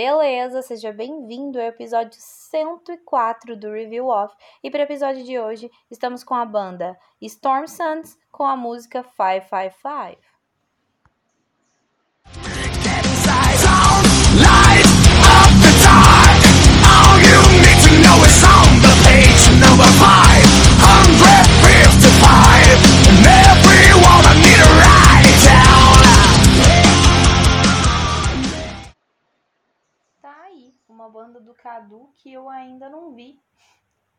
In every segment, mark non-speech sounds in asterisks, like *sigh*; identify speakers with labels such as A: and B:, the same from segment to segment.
A: Beleza, seja bem-vindo ao episódio 104 do Review Off. E para o episódio de hoje, estamos com a banda Storm Suns com a música 555. Cadu que eu ainda não vi.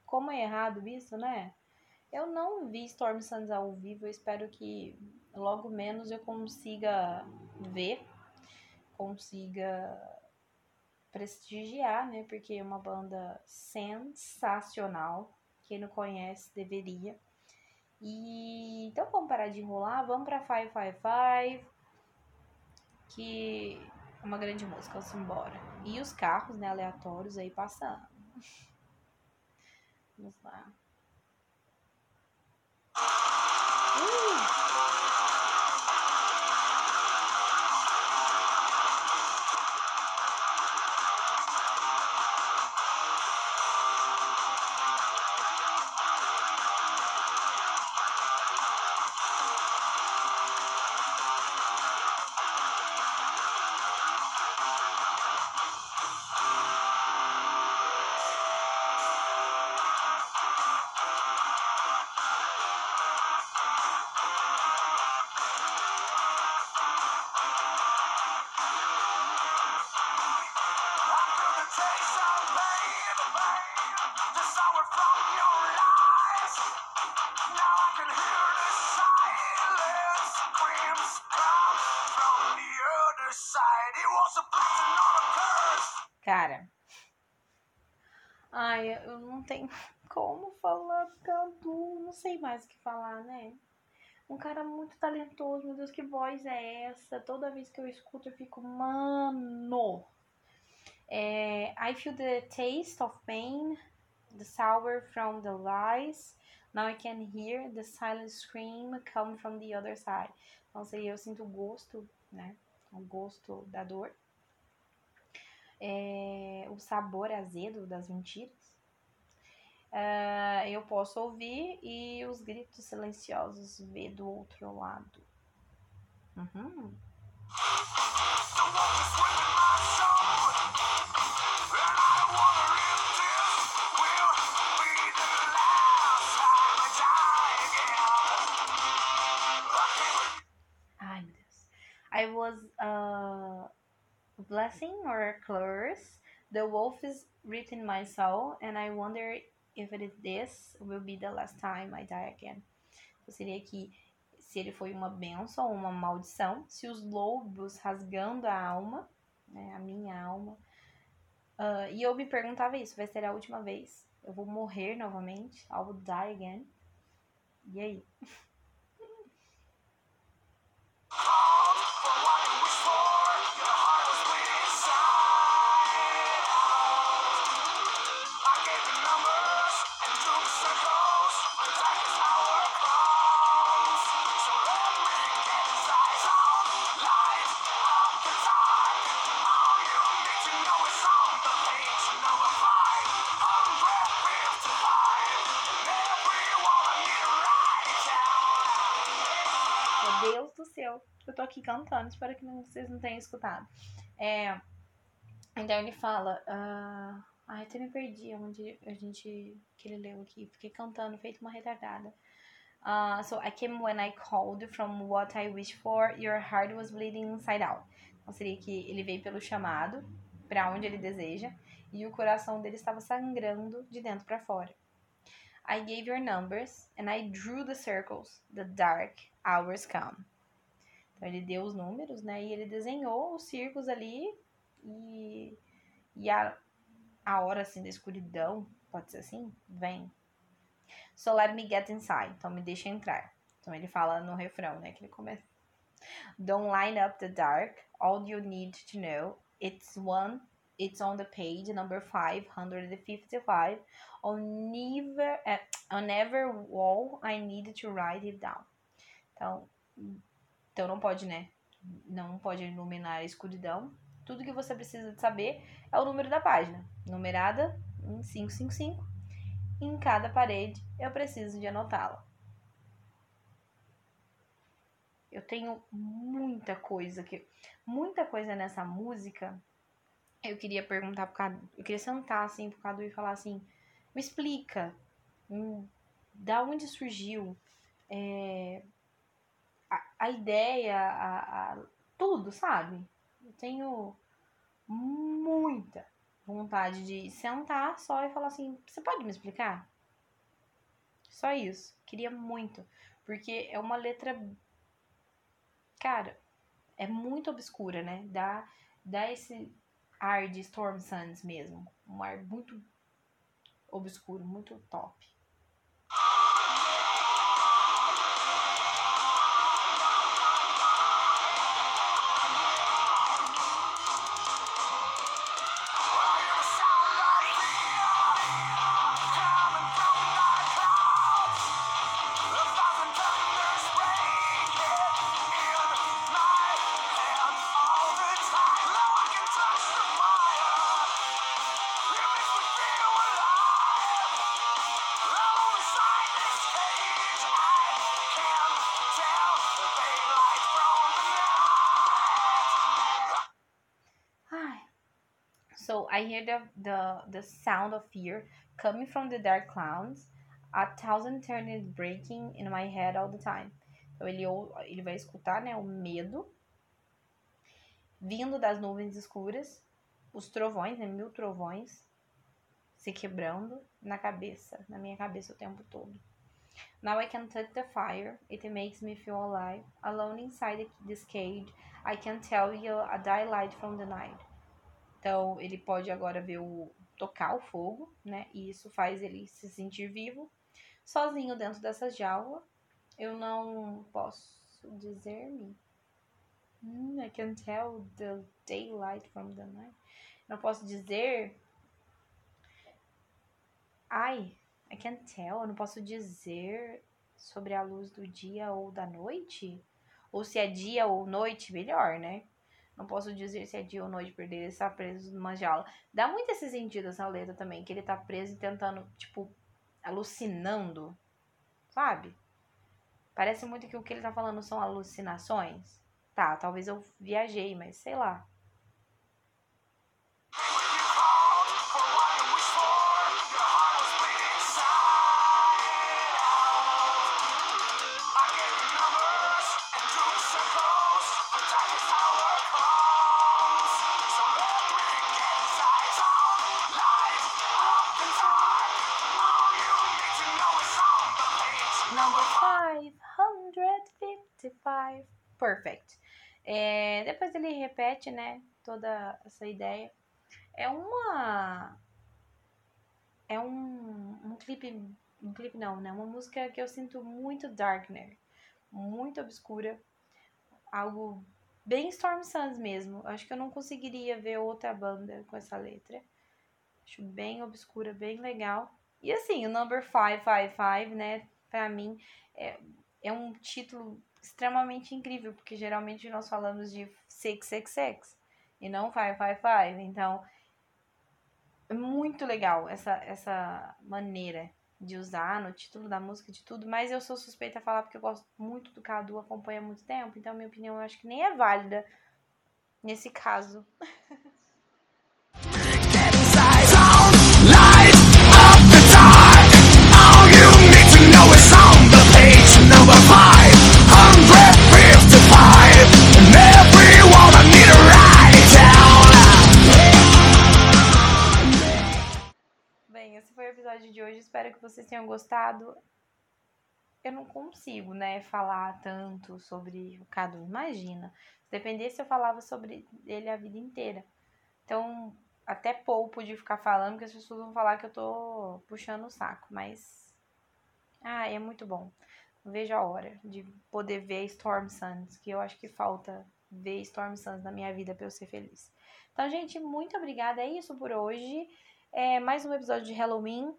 A: Como é errado isso, né? Eu não vi Storm Suns ao vivo, eu espero que logo menos eu consiga ver, consiga prestigiar, né? Porque é uma banda sensacional. Quem não conhece deveria. E então vamos parar de enrolar, vamos para 555, que é uma grande música, vamos embora. E os carros, né, aleatórios aí passando. Vamos lá. Cara. Ai, eu não tenho *laughs* como falar Cadu. Não sei mais o que falar, né? Um cara muito talentoso, meu Deus, que voz é essa? Toda vez que eu escuto eu fico, mano. É, I feel the taste of pain, the sour from the lies. Now I can hear the silent scream come from the other side. Então, seria eu sinto o gosto, né? O gosto da dor é, o sabor azedo das mentiras. Uh, eu posso ouvir e os gritos silenciosos ver do outro lado. Uhum. I was uh, blessing or curse. The wolf is written my soul, and I wonder if it is this will be the last time I die again. Então, seria que se ele foi uma benção ou uma maldição, se os lobos rasgando a alma, né, a minha alma. Uh, e eu me perguntava isso, vai ser a última vez? Eu vou morrer novamente? I will die again? E aí? *laughs* Deus do céu, eu tô aqui cantando, espero que vocês não tenham escutado. É, então ele fala. Uh, ai, até me perdi onde a gente. que ele leu aqui. Fiquei cantando, feito uma retardada. Uh, so I came when I called from what I wished for, your heart was bleeding inside out. Então seria que ele veio pelo chamado, para onde ele deseja, e o coração dele estava sangrando de dentro para fora. I gave your numbers and I drew the circles. The dark hours come. Então ele deu os números, né? E ele desenhou os círculos ali e, e a, a hora assim da escuridão, pode ser assim, vem. So let me get inside. Então me deixa entrar. Então ele fala no refrão, né? Que ele começa. Don't line up the dark. All you need to know. It's one it's on the page number 555 on never uh, on every wall I need to write it down. Então, então não pode, né? Não pode iluminar a escuridão. Tudo que você precisa de saber é o número da página, numerada em 555. Em cada parede eu preciso de anotá-la. Eu tenho muita coisa que muita coisa nessa música. Eu queria perguntar pro Cadu, eu queria sentar assim pro Cadu e falar assim: "Me explica, hum, da onde surgiu é, a, a, ideia, a, a, tudo, sabe? Eu tenho muita vontade de sentar só e falar assim: você pode me explicar? Só isso. Queria muito. Porque é uma letra. Cara, é muito obscura, né? Dá, dá esse ar de Storm Suns mesmo. Um ar muito obscuro, muito top. So I hear the, the, the sound of fear coming from the dark clouds. A thousand turns breaking in my head all the time. Então ele, ele vai escutar né, o medo vindo das nuvens escuras, os trovões, né, mil trovões se quebrando na cabeça, na minha cabeça o tempo todo. Now I can touch the fire, it makes me feel alive. Alone inside this cage, I can tell you a daylight from the night. Então, ele pode agora ver o tocar o fogo, né? E isso faz ele se sentir vivo. Sozinho dentro dessa jaula, eu não posso dizer-me. Hmm, I can tell the daylight from the night. Não posso dizer. Ai, I can tell. Eu não posso dizer sobre a luz do dia ou da noite. Ou se é dia ou noite, melhor, né? Não posso dizer se é dia ou noite, porque ele está preso numa jaula. Dá muito esse sentido essa letra também, que ele tá preso e tentando, tipo, alucinando, sabe? Parece muito que o que ele tá falando são alucinações. Tá, talvez eu viajei, mas sei lá. 555. Perfect. É, depois ele repete, né, toda essa ideia. É uma... É um, um clipe... Um clipe não, né? Uma música que eu sinto muito Darkner. Muito obscura. Algo bem Storm Suns mesmo. Acho que eu não conseguiria ver outra banda com essa letra. Acho bem obscura, bem legal. E assim, o Number 555, né? para mim, é, é um título extremamente incrível, porque geralmente nós falamos de 666 e não 555. Então, é muito legal essa, essa maneira de usar no título da música, de tudo, mas eu sou suspeita a falar porque eu gosto muito do Cadu, acompanha há muito tempo, então minha opinião eu acho que nem é válida nesse caso. *laughs* episódio de hoje. Espero que vocês tenham gostado. Eu não consigo, né, falar tanto sobre o Cadu. Imagina. Se dependesse, eu falava sobre ele a vida inteira. Então, até pouco de ficar falando, porque as pessoas vão falar que eu tô puxando o saco. Mas. Ah, é muito bom. Vejo a hora de poder ver Storm Suns, que eu acho que falta ver Storm Suns na minha vida para eu ser feliz. Então, gente, muito obrigada. É isso por hoje. É mais um episódio de Halloween.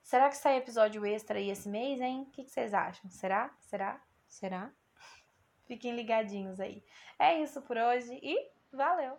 A: Será que sai episódio extra aí esse mês, hein? O que, que vocês acham? Será? Será? Será? Fiquem ligadinhos aí. É isso por hoje e valeu!